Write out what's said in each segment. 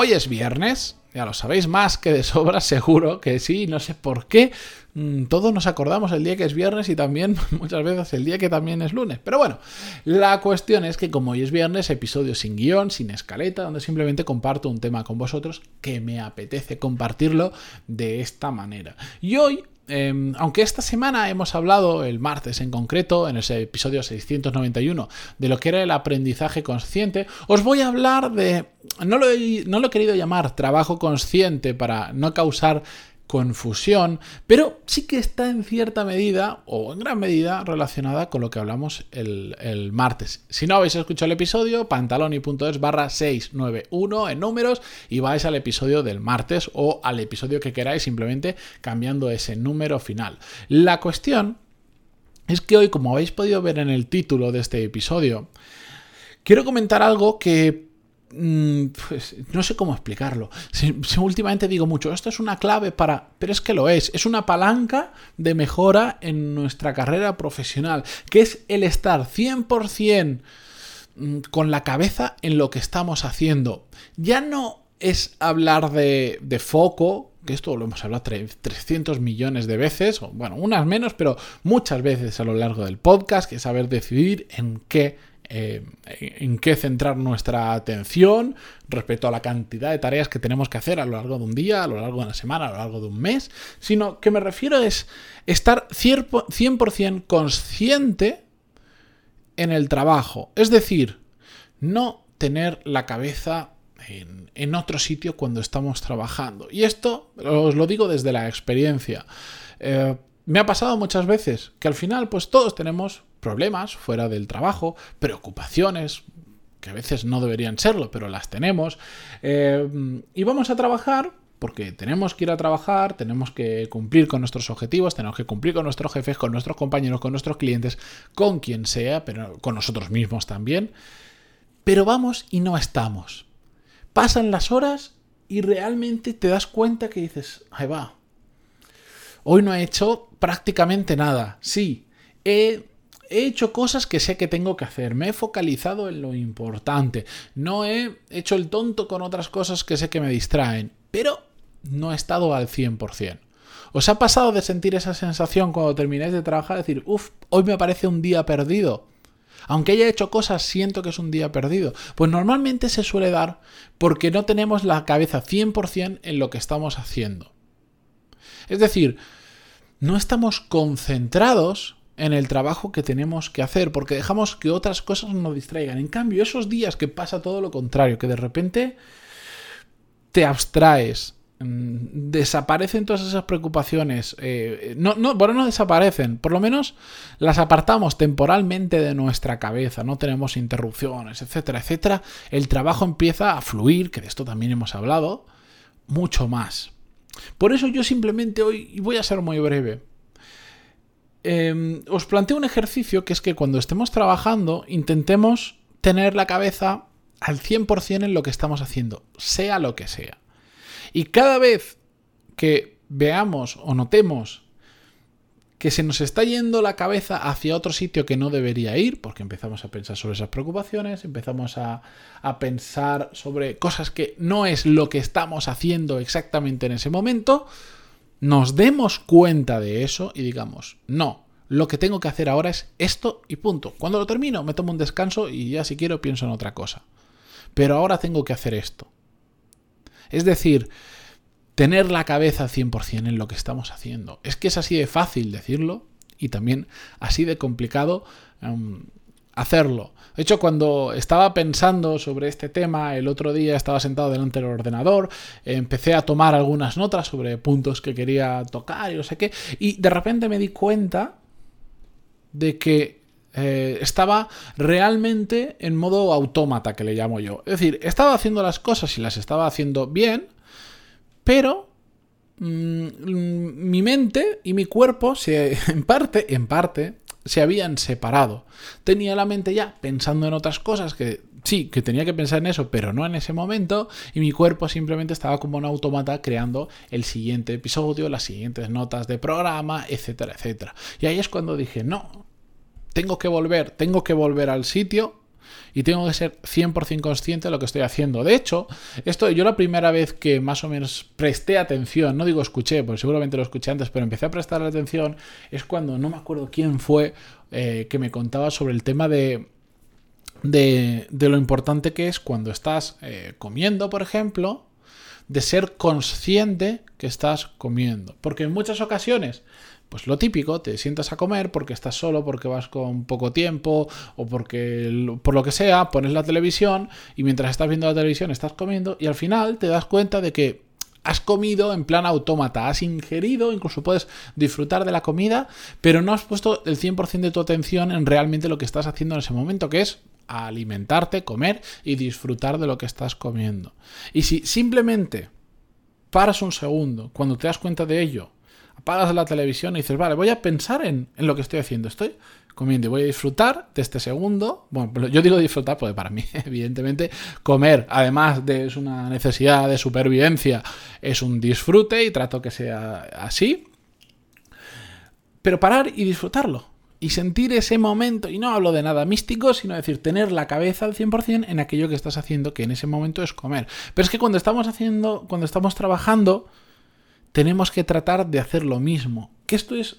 Hoy es viernes, ya lo sabéis más que de sobra, seguro que sí, no sé por qué. Mm, todos nos acordamos el día que es viernes y también muchas veces el día que también es lunes. Pero bueno, la cuestión es que como hoy es viernes, episodio sin guion, sin escaleta, donde simplemente comparto un tema con vosotros que me apetece compartirlo de esta manera. Y hoy Em, aunque esta semana hemos hablado, el martes en concreto, en ese episodio 691, de lo que era el aprendizaje consciente, os voy a hablar de, no lo no lo he querido llamar trabajo consciente para no causar confusión, pero sí que está en cierta medida o en gran medida relacionada con lo que hablamos el, martes. Si no habéis escuchado el episodio, pantaloni.es barra 691 en números y vais al episodio del martes o al episodio que queráis simplemente cambiando ese número final. La cuestión es que hoy, como habéis podido ver en el título de este episodio, quiero comentar algo que pues no sé cómo explicarlo. últimamente digo mucho, esto es una clave para... Pero es que lo es, es una palanca de mejora en nuestra carrera profesional, que es el estar 100% mm, con la cabeza en lo que estamos haciendo. Ya no es hablar de, de foco, que esto lo hemos hablado 300 millones de veces, o bueno, unas menos, pero muchas veces a lo largo del podcast, que es saber decidir en qué eh, en qué centrar nuestra atención respecto a la cantidad de tareas que tenemos que hacer a lo largo de un día, a lo largo de una semana, a lo largo de un mes, sino que me refiero es estar 100% consciente en el trabajo. Es decir, no tener la cabeza en, otro sitio cuando estamos trabajando. Y esto os lo digo desde la experiencia. Eh, me ha pasado muchas veces que al final pues todos tenemos problemas fuera del trabajo, preocupaciones, que a veces no deberían serlo, pero las tenemos, eh, y vamos a trabajar porque tenemos que ir a trabajar, tenemos que cumplir con nuestros objetivos, tenemos que cumplir con nuestros jefes, con nuestros compañeros, con nuestros clientes, con quien sea, pero con nosotros mismos también. Pero vamos y no estamos. Pasan las horas y realmente te das cuenta que dices, ahí va. Hoy no he hecho prácticamente nada. Sí, he he hecho cosas que sé que tengo que hacer, me he focalizado en lo importante, no he hecho el tonto con otras cosas que sé que me distraen, pero no he estado al 100%. ¿Os ha pasado de sentir esa sensación cuando termináis de trabajar, decir, uff, hoy me parece un día perdido? Aunque haya hecho cosas, siento que es un día perdido. Pues normalmente se suele dar porque no tenemos la cabeza 100% en lo que estamos haciendo. Es decir, no estamos concentrados en el trabajo que tenemos que hacer, porque dejamos que otras cosas nos distraigan. En cambio, esos días que pasa todo lo contrario, que de repente te abstraes, mm, desaparecen todas esas preocupaciones. Eh, no, no, bueno, no desaparecen, por lo menos las apartamos temporalmente de nuestra cabeza, no tenemos interrupciones, etcétera, etcétera. El trabajo empieza a fluir, que de esto también hemos hablado, mucho más. Por eso yo simplemente hoy, y voy a ser muy breve, Em, os planteo un ejercicio que es que cuando estemos trabajando intentemos tener la cabeza al 100% en lo que estamos haciendo, sea lo que sea. Y cada vez que veamos o notemos que se nos está yendo la cabeza hacia otro sitio que no debería ir, porque empezamos a pensar sobre esas preocupaciones, empezamos a, a, pensar sobre cosas que no es lo que estamos haciendo exactamente en ese momento, nos demos cuenta de eso y digamos, no, lo que tengo que hacer ahora es esto y punto. Cuando lo termino me tomo un descanso y ya si quiero pienso en otra cosa. Pero ahora tengo que hacer esto. Es decir, tener la cabeza 100% en lo que estamos haciendo. Es que es así de fácil decirlo y también así de complicado em, hacerlo. De hecho, cuando estaba pensando sobre este tema, el otro día estaba sentado delante del ordenador, empecé a tomar algunas notas sobre puntos que quería tocar y no sé qué, y de repente me di cuenta de que eh, estaba realmente en modo autómata, que le llamo yo. Es decir, estaba haciendo las cosas y las estaba haciendo bien, pero mm, mi mente y mi cuerpo se, en parte, en parte, se habían separado. Tenía la mente ya pensando en otras cosas que sí, que tenía que pensar en eso, pero no en ese momento, y mi cuerpo simplemente estaba como un automata creando el siguiente episodio, las siguientes notas de programa, etcétera, etcétera. Y ahí es cuando dije, no, tengo que volver, tengo que volver al sitio y tengo que ser 100% consciente de lo que estoy haciendo. De hecho, esto yo la primera vez que más o menos presté atención, no digo escuché, porque seguramente lo escuché antes, pero empecé a prestar atención, es cuando no me acuerdo quién fue eh, que me contaba sobre el tema de, de, lo importante que es cuando estás eh, comiendo, por ejemplo, de ser consciente que estás comiendo. Porque en muchas ocasiones pues lo típico, te sientas a comer porque estás solo, porque vas con poco tiempo o porque por lo que sea, pones la televisión y mientras estás viendo la televisión estás comiendo y al final te das cuenta de que has comido en plan autómata, has ingerido, incluso puedes disfrutar de la comida, pero no has puesto el 100% de tu atención en realmente lo que estás haciendo en ese momento, que es alimentarte, comer y disfrutar de lo que estás comiendo. Y si simplemente paras un segundo, cuando te das cuenta de ello, apagas la televisión y dices, vale, voy a pensar en, lo que estoy haciendo. Estoy comiendo y voy a disfrutar de este segundo. Bueno, yo digo disfrutar porque para mí, evidentemente, comer, además de es una necesidad de supervivencia, es un disfrute y trato que sea así. Pero parar y disfrutarlo. Y sentir ese momento, y no hablo de nada místico, sino decir, tener la cabeza al 100% en aquello que estás haciendo, que en ese momento es comer. Pero es que cuando estamos haciendo, cuando estamos trabajando, tenemos que tratar de hacer lo mismo. Que esto es,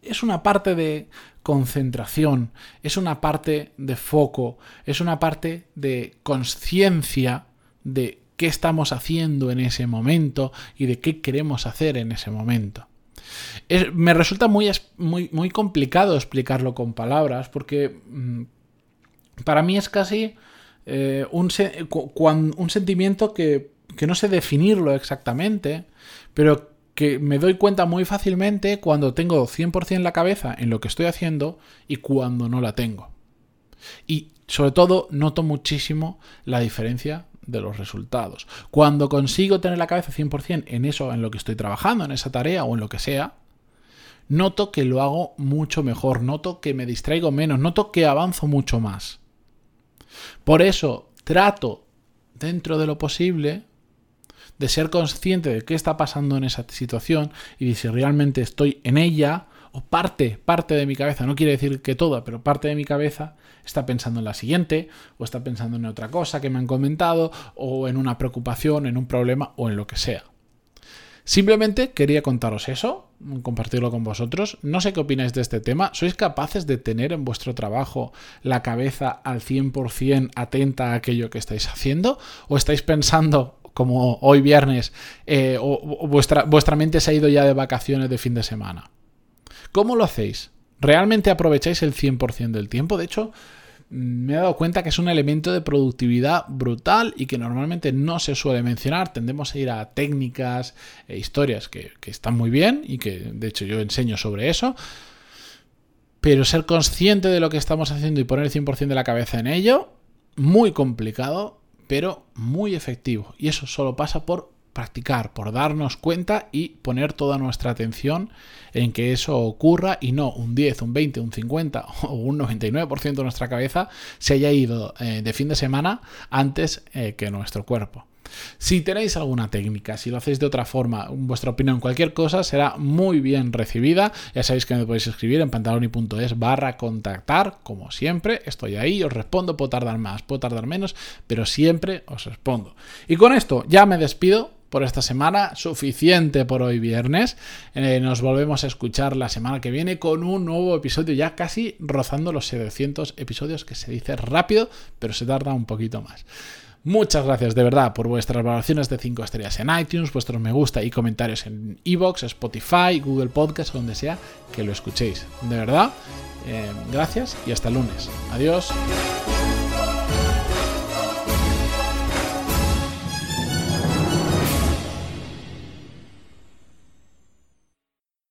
es una parte de concentración, es una parte de foco, es una parte de conciencia de qué estamos haciendo en ese momento y de qué queremos hacer en ese momento. me resulta muy, muy, muy, complicado explicarlo con palabras porque mm, para mí es casi eh, un, un, sentimiento que, que no sé definirlo exactamente, pero que me doy cuenta muy fácilmente cuando tengo 100% la cabeza en lo que estoy haciendo y cuando no la tengo. Y sobre todo noto muchísimo la diferencia de los resultados. Cuando consigo tener la cabeza 100% en eso, en lo que estoy trabajando, en esa tarea o en lo que sea, noto que lo hago mucho mejor, noto que me distraigo menos, noto que avanzo mucho más. Por eso trato, dentro de lo posible, de ser consciente de qué está pasando en esa situación y de si realmente estoy en ella o parte, parte de mi cabeza, no quiere decir que toda, pero parte de mi cabeza está pensando en la siguiente o está pensando en otra cosa que me han comentado o en una preocupación, en un problema o en lo que sea. Simplemente quería contaros eso, compartirlo con vosotros. No sé qué opináis de este tema. ¿Sois capaces de tener en vuestro trabajo la cabeza al 100% atenta a aquello que estáis haciendo? ¿O estáis pensando como hoy viernes, eh, vuestra, vuestra mente se ha ido ya de vacaciones de fin de semana. ¿Cómo lo hacéis? ¿Realmente aprovecháis el 100% del tiempo? De hecho, me he dado cuenta que es un elemento de productividad brutal y que normalmente no se suele mencionar. Tendemos a ir a técnicas e historias que, que están muy bien y que de hecho yo enseño sobre eso. Pero ser consciente de lo que estamos haciendo y poner el 100% de la cabeza en ello, muy complicado pero muy efectivo. Y eso solo pasa por practicar, por darnos cuenta y poner toda nuestra atención en que eso ocurra y no un 10, un 20, un 50 o un 99% de nuestra cabeza se haya ido eh, de fin de semana antes eh, que nuestro cuerpo. Si tenéis alguna técnica, si lo hacéis de otra forma, vuestra opinión, cualquier cosa será muy bien recibida. Ya sabéis que me podéis escribir en pantaloni.es barra contactar, como siempre. Estoy ahí, os respondo, puedo tardar más, puedo tardar menos, pero siempre os respondo. Y con esto ya me despido por esta semana, suficiente por hoy viernes. Eh, nos volvemos a escuchar la semana que viene con un nuevo episodio, ya casi rozando los 700 episodios, que se dice rápido, pero se tarda un poquito más. Muchas gracias de verdad por vuestras valoraciones de 5 estrellas en iTunes, vuestros me gusta y comentarios en Evox, Spotify, Google Podcast, donde sea que lo escuchéis. De verdad, eh, gracias y hasta el lunes. Adiós.